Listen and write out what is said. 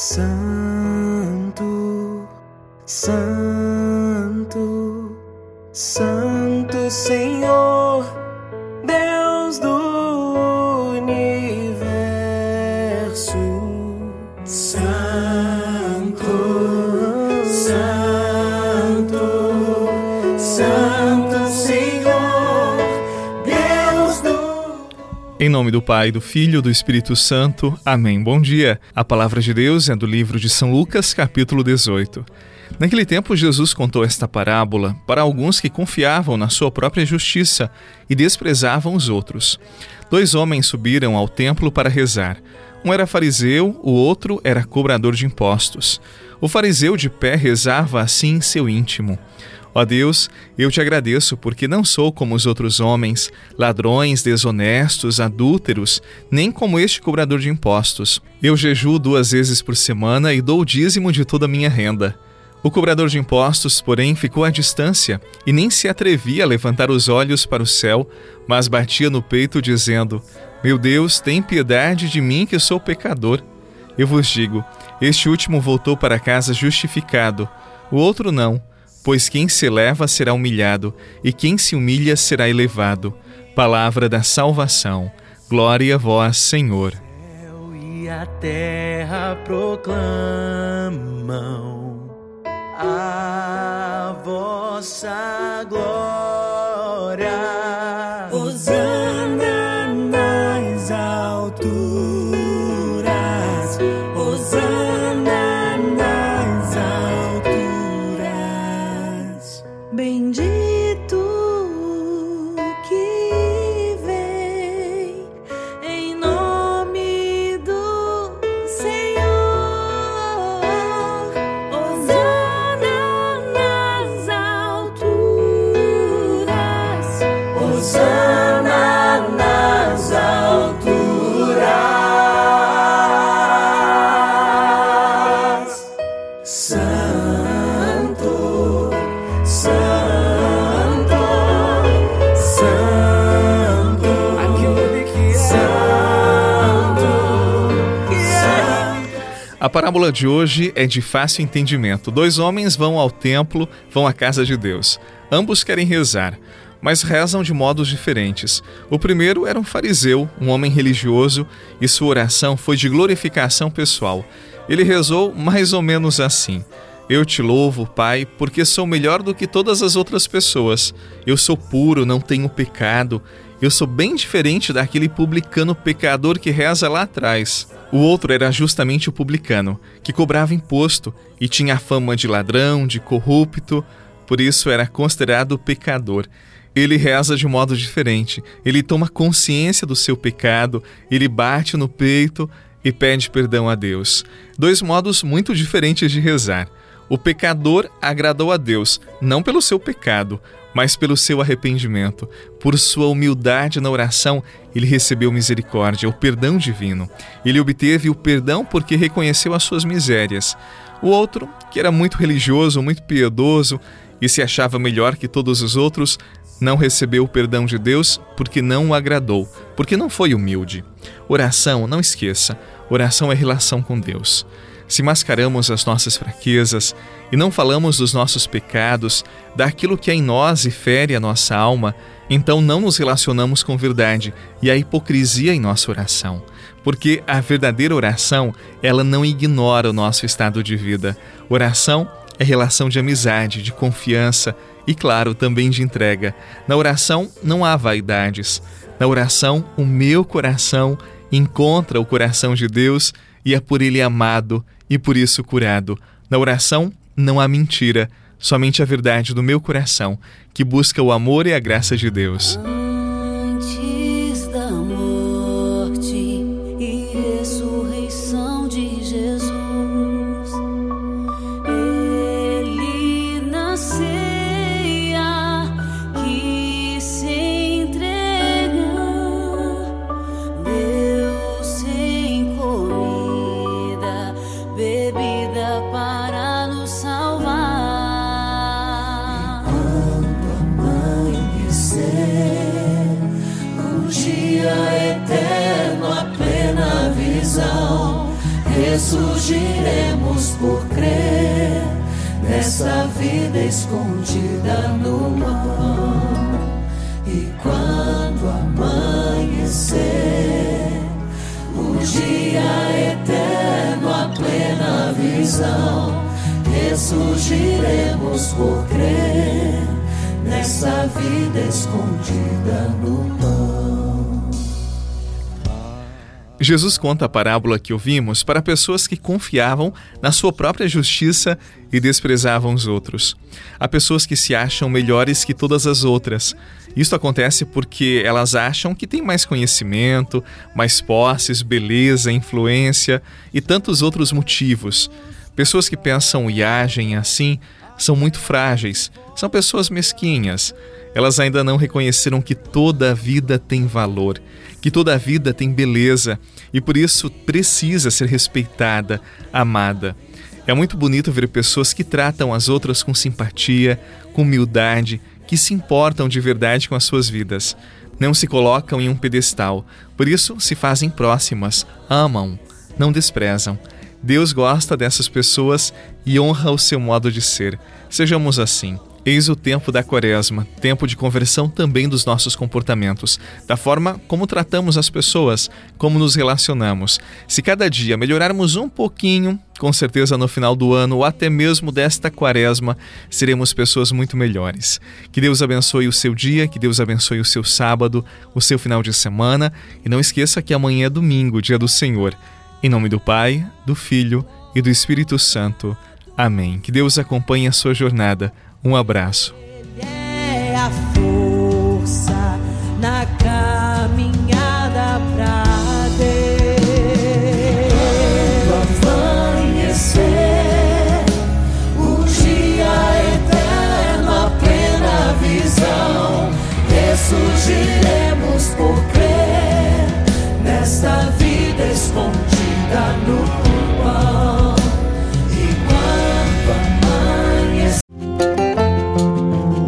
Santo, Santo, Em nome do Pai, do Filho e do Espírito Santo. Amém. Bom dia. A palavra de Deus é do livro de São Lucas, capítulo 18. Naquele tempo, Jesus contou esta parábola para alguns que confiavam na sua própria justiça e desprezavam os outros. Dois homens subiram ao templo para rezar. Um era fariseu, o outro era cobrador de impostos. O fariseu de pé rezava assim em seu íntimo: Ó Deus, eu te agradeço porque não sou como os outros homens, ladrões, desonestos, adúlteros, nem como este cobrador de impostos. Eu jejuo duas vezes por semana e dou o dízimo de toda a minha renda. O cobrador de impostos, porém, ficou à distância e nem se atrevia a levantar os olhos para o céu, mas batia no peito, dizendo: Meu Deus, tem piedade de mim que sou pecador. Eu vos digo: este último voltou para casa justificado, o outro não, pois quem se eleva será humilhado, e quem se humilha será elevado. Palavra da salvação. Glória a vós, Senhor. céu e a terra proclamam a vossa glória. A parábola de hoje é de fácil entendimento. Dois homens vão ao templo, vão à casa de Deus. Ambos querem rezar, mas rezam de modos diferentes. O primeiro era um fariseu, um homem religioso, e sua oração foi de glorificação pessoal. Ele rezou mais ou menos assim: Eu te louvo, Pai, porque sou melhor do que todas as outras pessoas. Eu sou puro, não tenho pecado. Eu sou bem diferente daquele publicano pecador que reza lá atrás. O outro era justamente o publicano, que cobrava imposto e tinha a fama de ladrão, de corrupto, por isso era considerado pecador. Ele reza de modo diferente, ele toma consciência do seu pecado, ele bate no peito e pede perdão a Deus. Dois modos muito diferentes de rezar. O pecador agradou a Deus, não pelo seu pecado, mas pelo seu arrependimento. Por sua humildade na oração, ele recebeu misericórdia, o perdão divino. Ele obteve o perdão porque reconheceu as suas misérias. O outro, que era muito religioso, muito piedoso e se achava melhor que todos os outros, não recebeu o perdão de Deus porque não o agradou, porque não foi humilde. Oração, não esqueça, oração é relação com Deus. Se mascaramos as nossas fraquezas e não falamos dos nossos pecados, daquilo que é em nós e fere a nossa alma, então não nos relacionamos com verdade e há hipocrisia em nossa oração. Porque a verdadeira oração, ela não ignora o nosso estado de vida. Oração é relação de amizade, de confiança e, claro, também de entrega. Na oração não há vaidades. Na oração, o meu coração encontra o coração de Deus e é por ele amado e por isso curado. Na oração não há mentira, somente a verdade do meu coração, que busca o amor e a graça de Deus. Ressurgiremos por crer nessa vida escondida no pão. E quando amanhecer, o dia eterno, a plena visão, ressurgiremos por crer nessa vida escondida no pão. Jesus conta a parábola que ouvimos para pessoas que confiavam na sua própria justiça e desprezavam os outros. Há pessoas que se acham melhores que todas as outras. Isto acontece porque elas acham que têm mais conhecimento, mais posses, beleza, influência e tantos outros motivos. Pessoas que pensam e agem assim são muito frágeis, são pessoas mesquinhas. Elas ainda não reconheceram que toda a vida tem valor, que toda a vida tem beleza e por isso precisa ser respeitada, amada. É muito bonito ver pessoas que tratam as outras com simpatia, com humildade, que se importam de verdade com as suas vidas. Não se colocam em um pedestal, por isso se fazem próximas, amam, não desprezam. Deus gosta dessas pessoas e honra o seu modo de ser. Sejamos assim. Eis o tempo da quaresma, tempo de conversão também dos nossos comportamentos, da forma como tratamos as pessoas, como nos relacionamos. Se cada dia melhorarmos um pouquinho, com certeza no final do ano ou até mesmo desta quaresma, seremos pessoas muito melhores. Que Deus abençoe o seu dia, que Deus abençoe o seu sábado, o seu final de semana e não esqueça que amanhã é domingo, dia do Senhor. Em nome do Pai, do Filho e do Espírito Santo. Amém. Que Deus acompanhe a sua jornada. Um abraço.